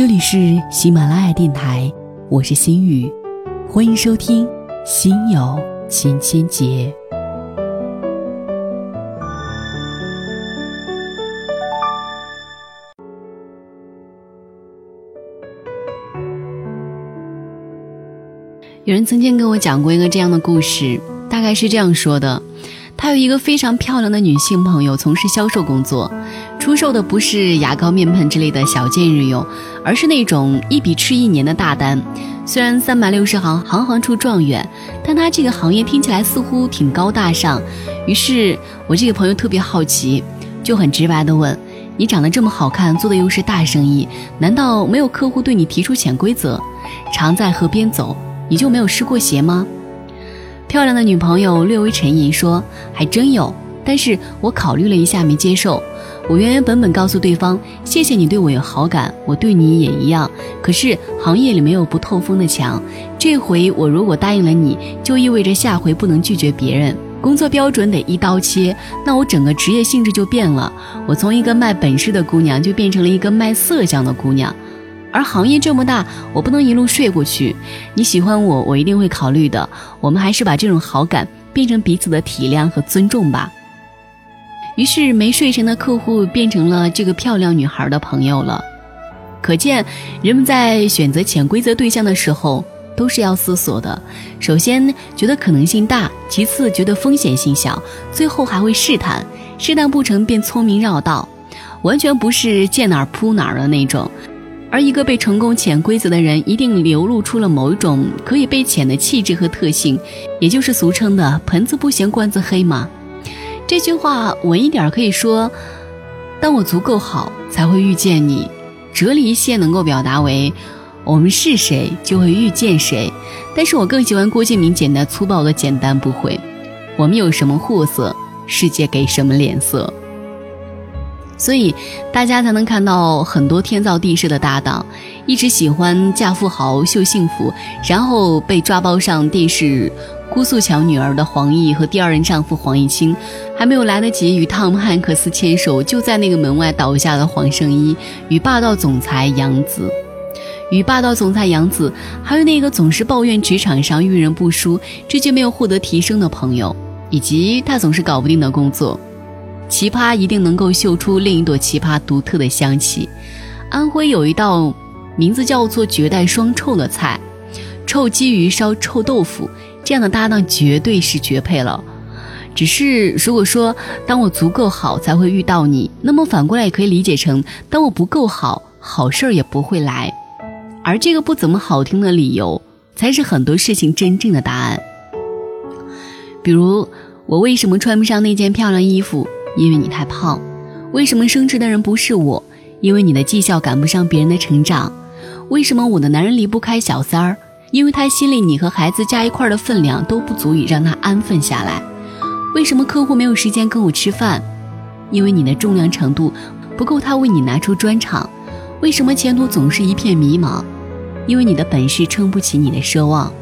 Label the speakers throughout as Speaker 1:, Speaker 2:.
Speaker 1: 这里是喜马拉雅电台，我是心雨，欢迎收听《心有千千结》。有人曾经跟我讲过一个这样的故事，大概是这样说的。他有一个非常漂亮的女性朋友，从事销售工作，出售的不是牙膏、面盆之类的小件日用，而是那种一笔吃一年的大单。虽然三百六十行，行行出状元，但他这个行业听起来似乎挺高大上。于是我这个朋友特别好奇，就很直白地问：“你长得这么好看，做的又是大生意，难道没有客户对你提出潜规则？常在河边走，你就没有湿过鞋吗？”漂亮的女朋友略微沉吟说：“还真有，但是我考虑了一下，没接受。我原原本本告诉对方，谢谢你对我有好感，我对你也一样。可是行业里没有不透风的墙，这回我如果答应了你，就意味着下回不能拒绝别人。工作标准得一刀切，那我整个职业性质就变了。我从一个卖本事的姑娘，就变成了一个卖色相的姑娘。”而行业这么大，我不能一路睡过去。你喜欢我，我一定会考虑的。我们还是把这种好感变成彼此的体谅和尊重吧。于是，没睡成的客户变成了这个漂亮女孩的朋友了。可见，人们在选择潜规则对象的时候，都是要思索的。首先觉得可能性大，其次觉得风险性小，最后还会试探。试探不成便聪明绕道，完全不是见哪儿扑哪儿的那种。而一个被成功潜规则的人，一定流露出了某一种可以被潜的气质和特性，也就是俗称的“盆子不嫌罐子黑”嘛。这句话稳一点可以说：“当我足够好，才会遇见你。”哲理一些能够表达为：“我们是谁，就会遇见谁。”但是我更喜欢郭敬明简单粗暴的简单不会：“我们有什么货色，世界给什么脸色。”所以，大家才能看到很多天造地设的搭档，一直喜欢嫁富豪秀幸福，然后被抓包上电视姑苏桥女儿的黄奕和第二任丈夫黄毅清，还没有来得及与汤姆汉克斯牵手，就在那个门外倒下的黄圣依与霸道总裁杨紫，与霸道总裁杨紫，还有那个总是抱怨职场上遇人不淑，至今没有获得提升的朋友，以及他总是搞不定的工作。奇葩一定能够嗅出另一朵奇葩独特的香气。安徽有一道名字叫做“绝代双臭”的菜，臭鲫鱼烧臭豆腐，这样的搭档绝对是绝配了。只是如果说当我足够好才会遇到你，那么反过来也可以理解成当我不够好，好事儿也不会来。而这个不怎么好听的理由，才是很多事情真正的答案。比如，我为什么穿不上那件漂亮衣服？因为你太胖，为什么升职的人不是我？因为你的绩效赶不上别人的成长。为什么我的男人离不开小三儿？因为他心里你和孩子加一块的分量都不足以让他安分下来。为什么客户没有时间跟我吃饭？因为你的重量程度不够他为你拿出专场。为什么前途总是一片迷茫？因为你的本事撑不起你的奢望。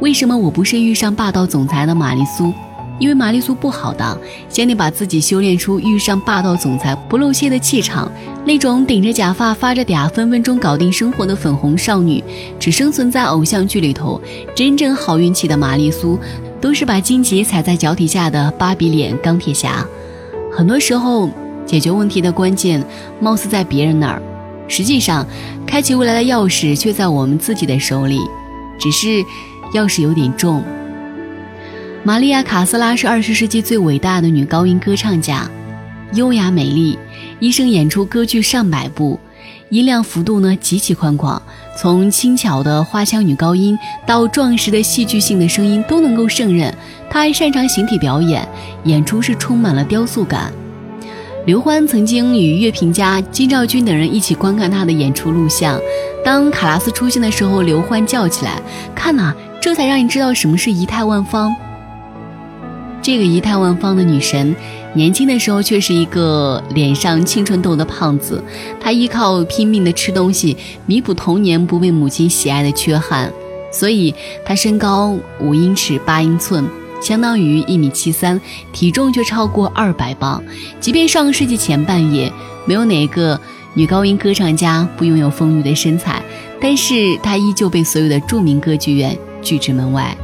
Speaker 1: 为什么我不是遇上霸道总裁的玛丽苏？因为玛丽苏不好当，先得把自己修炼出遇上霸道总裁不露怯的气场。那种顶着假发发着嗲，分分钟搞定生活的粉红少女，只生存在偶像剧里头。真正好运气的玛丽苏，都是把荆棘踩在脚底下的芭比脸钢铁侠。很多时候，解决问题的关键貌似在别人那儿，实际上，开启未来的钥匙却在我们自己的手里，只是钥匙有点重。玛利亚·卡斯拉是二十世纪最伟大的女高音歌唱家，优雅美丽，一生演出歌剧上百部，音量幅度呢极其宽广，从轻巧的花腔女高音到壮实的戏剧性的声音都能够胜任。她还擅长形体表演，演出是充满了雕塑感。刘欢曾经与乐评家金兆军等人一起观看她的演出录像，当卡拉斯出现的时候，刘欢叫起来：“看呐，这才让你知道什么是仪态万方。”这个仪态万方的女神，年轻的时候却是一个脸上青春痘的胖子。她依靠拼命的吃东西弥补童年不被母亲喜爱的缺憾，所以她身高五英尺八英寸，相当于一米七三，体重却超过二百磅。即便上个世纪前半叶，没有哪个女高音歌唱家不拥有丰腴的身材，但是她依旧被所有的著名歌剧院拒之门外。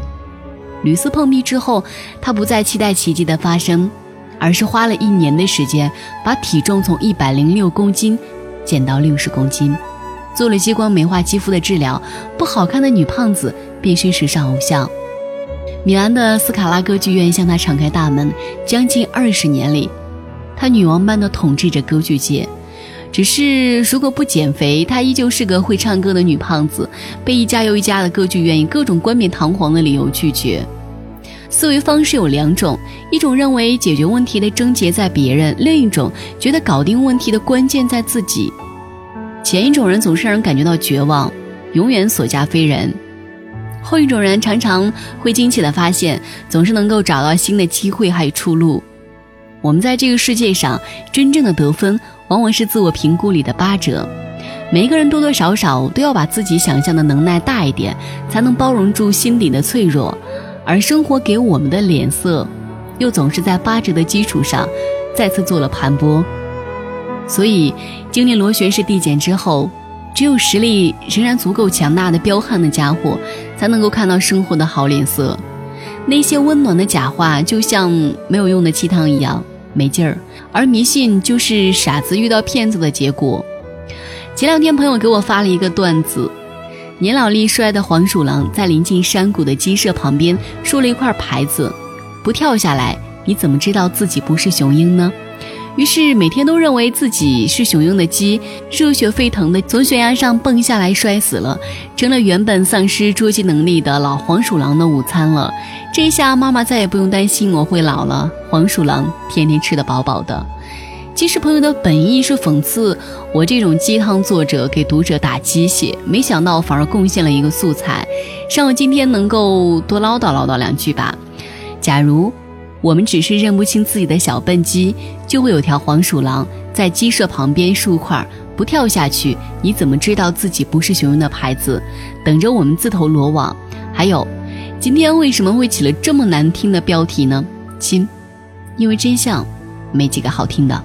Speaker 1: 屡次碰壁之后，他不再期待奇迹的发生，而是花了一年的时间，把体重从一百零六公斤减到六十公斤，做了激光美化肌肤的治疗，不好看的女胖子变身时尚偶像。米兰的斯卡拉歌剧院向他敞开大门，将近二十年里，他女王般的统治着歌剧界。只是，如果不减肥，她依旧是个会唱歌的女胖子，被一家又一家的歌剧院以各种冠冕堂皇的理由拒绝。思维方式有两种：一种认为解决问题的症结在别人，另一种觉得搞定问题的关键在自己。前一种人总是让人感觉到绝望，永远所嫁非人；后一种人常常会惊奇地发现，总是能够找到新的机会还有出路。我们在这个世界上真正的得分。往往是自我评估里的八折，每一个人多多少少都要把自己想象的能耐大一点，才能包容住心底的脆弱。而生活给我们的脸色，又总是在八折的基础上再次做了盘剥。所以，经历螺旋式递减之后，只有实力仍然足够强大的彪悍的家伙，才能够看到生活的好脸色。那些温暖的假话，就像没有用的鸡汤一样。没劲儿，而迷信就是傻子遇到骗子的结果。前两天，朋友给我发了一个段子：年老力衰的黄鼠狼在临近山谷的鸡舍旁边竖了一块牌子，不跳下来，你怎么知道自己不是雄鹰呢？于是每天都认为自己是雄鹰的鸡，热血沸腾的从悬崖上蹦下来，摔死了，成了原本丧失捉鸡能力的老黄鼠狼的午餐了。这下妈妈再也不用担心我会老了，黄鼠狼天天吃得饱饱的。其实朋友的本意是讽刺我这种鸡汤作者给读者打鸡血，没想到反而贡献了一个素材，让我今天能够多唠叨唠叨两句吧。假如。我们只是认不清自己的小笨鸡，就会有条黄鼠狼在鸡舍旁边竖块，不跳下去，你怎么知道自己不是雄鹰的牌子？等着我们自投罗网。还有，今天为什么会起了这么难听的标题呢？亲，因为真相没几个好听的。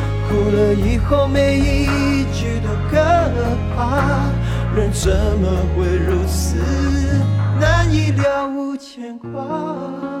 Speaker 2: 哭了以后，每一句都可怕。人怎么会如此难以了无牵挂？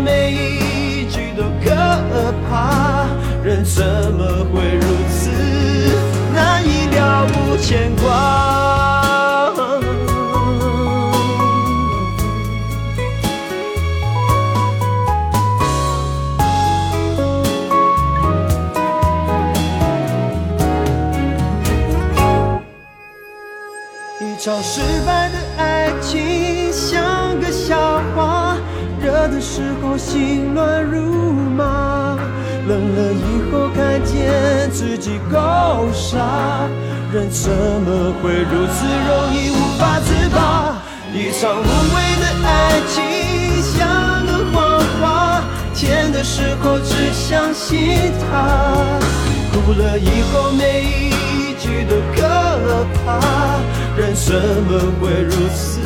Speaker 2: 每一句都可怕。人怎么会如此难以了无牵挂？一场失败心乱如麻，冷了以后看见自己够傻，人怎么会如此容易无法自拔？一场无谓的爱情像个谎话，甜的时候只相信它，哭了以后每一句都可怕。人怎么会如此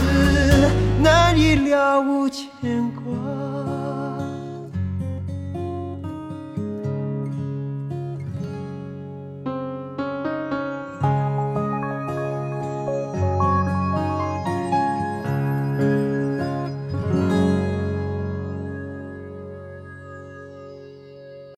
Speaker 2: 难以了无牵挂？